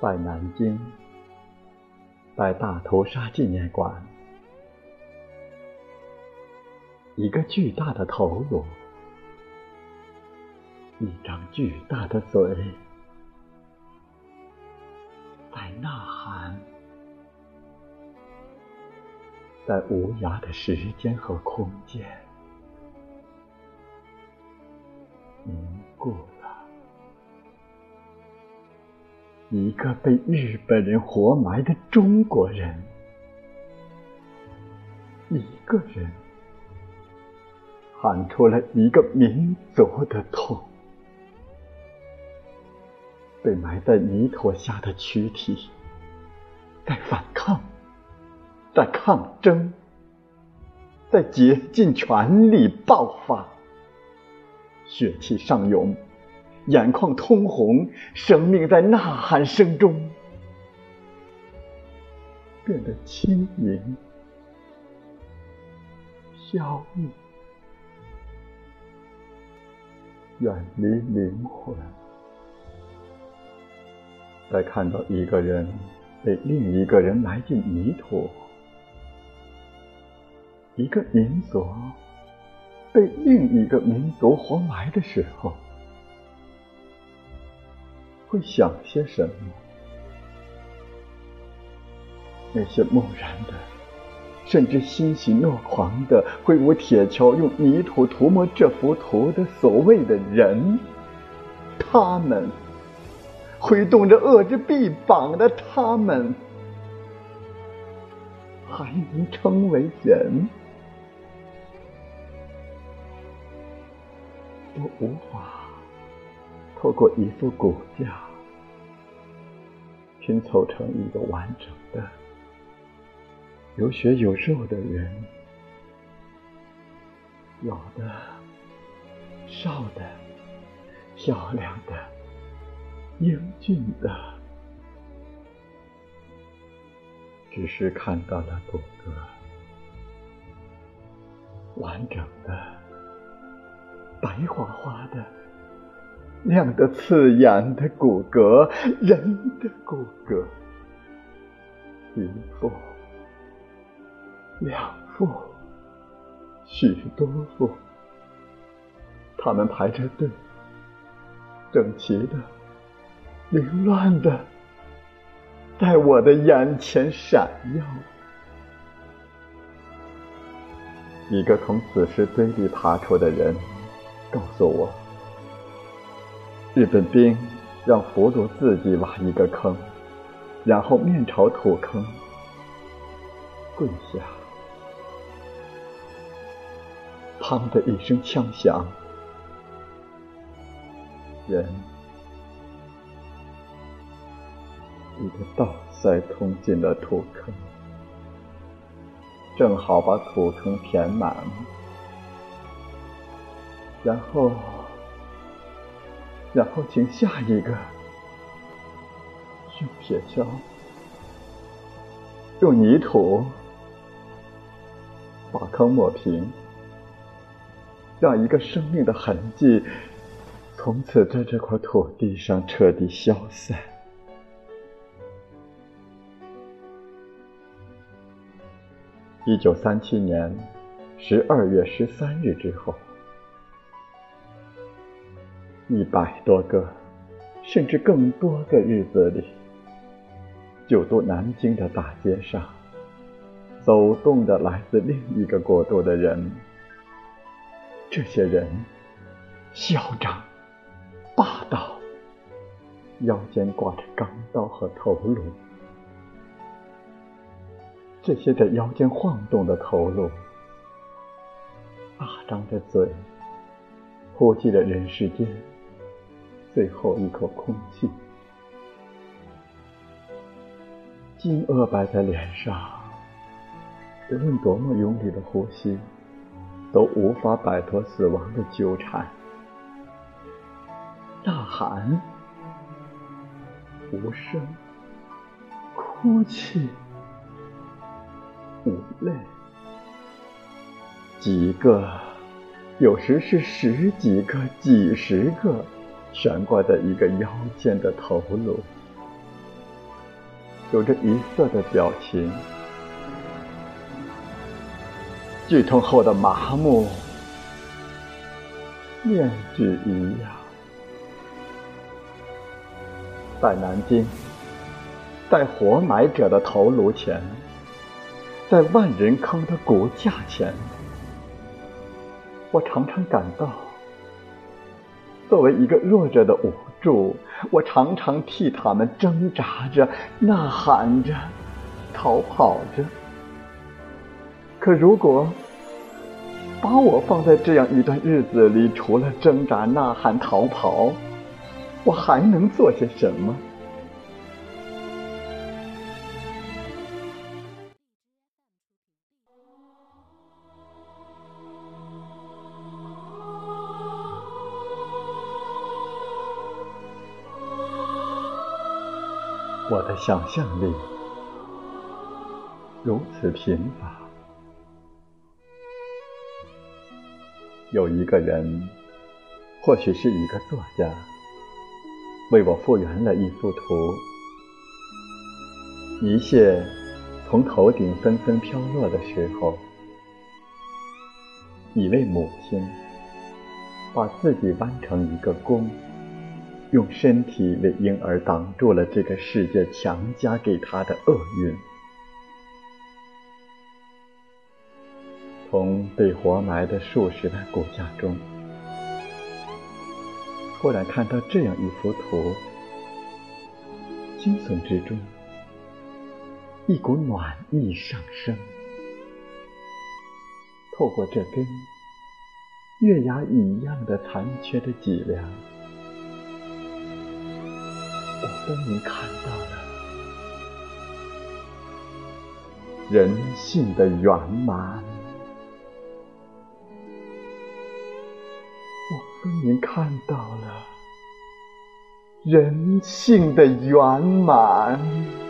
在南京，在大屠杀纪念馆，一个巨大的头颅，一张巨大的嘴，在呐喊，在无涯的时间和空间凝固。一个被日本人活埋的中国人，一个人喊出了一个民族的痛。被埋在泥土下的躯体，在反抗，在抗争，在竭尽全力爆发，血气上涌。眼眶通红，生命在呐喊声中变得轻盈、飘逸，远离灵魂。在看到一个人被另一个人埋进泥土，一个民族被另一个民族活埋的时候。会想些什么？那些木然的，甚至欣喜若狂的挥舞铁锹、用泥土涂抹这幅图的所谓的人，他们挥动着恶之臂膀的他们，还能称为人？我无法。透过一副骨架拼凑成一个完整的、有血有肉的人，老的、少的、漂亮的、英俊的，只是看到了骨骼，完整的、白花花的。亮得刺眼的骨骼，人的骨骼，一副、两副、许多副，他们排着队，整齐的、凌乱的，在我的眼前闪耀。一个从死尸堆里爬出的人告诉我。日本兵让俘虏自己挖一个坑，然后面朝土坑跪下。砰的一声枪响，人一个倒塞通进了土坑，正好把土坑填满，然后。然后，请下一个用铁锹、用泥土把坑抹平，让一个生命的痕迹从此在这块土地上彻底消散。一九三七年十二月十三日之后。一百多个，甚至更多个日子里，九都南京的大街上，走动着来自另一个国度的人。这些人嚣张、霸道，腰间挂着钢刀和头颅。这些在腰间晃动的头颅，大张着嘴，呼吸着人世间。最后一口空气，惊愕摆在脸上，无论多么用力的呼吸，都无法摆脱死亡的纠缠。大喊，无声，哭泣，无泪，几个，有时是十几个、几十个。悬挂在一个腰间的头颅，有着一色的表情，剧痛后的麻木，面具一样。在南京，在活埋者的头颅前，在万人坑的骨架前，我常常感到，作为一个弱者的无助，我常常替他们挣扎着、呐喊着、逃跑着。可如果把我放在这样一段日子里，除了挣扎、呐喊、逃跑，我还能做些什么？我的想象力如此贫乏。有一个人，或许是一个作家。为我复原了一幅图，一切从头顶纷纷飘落的时候，一位母亲把自己弯成一个弓，用身体为婴儿挡住了这个世界强加给他的厄运。从被活埋的数十万骨架中。忽然看到这样一幅图，惊悚之中，一股暖意上升。透过这根月牙一样的残缺的脊梁，我分明看到了人性的圆满。我分明看到了人性的圆满。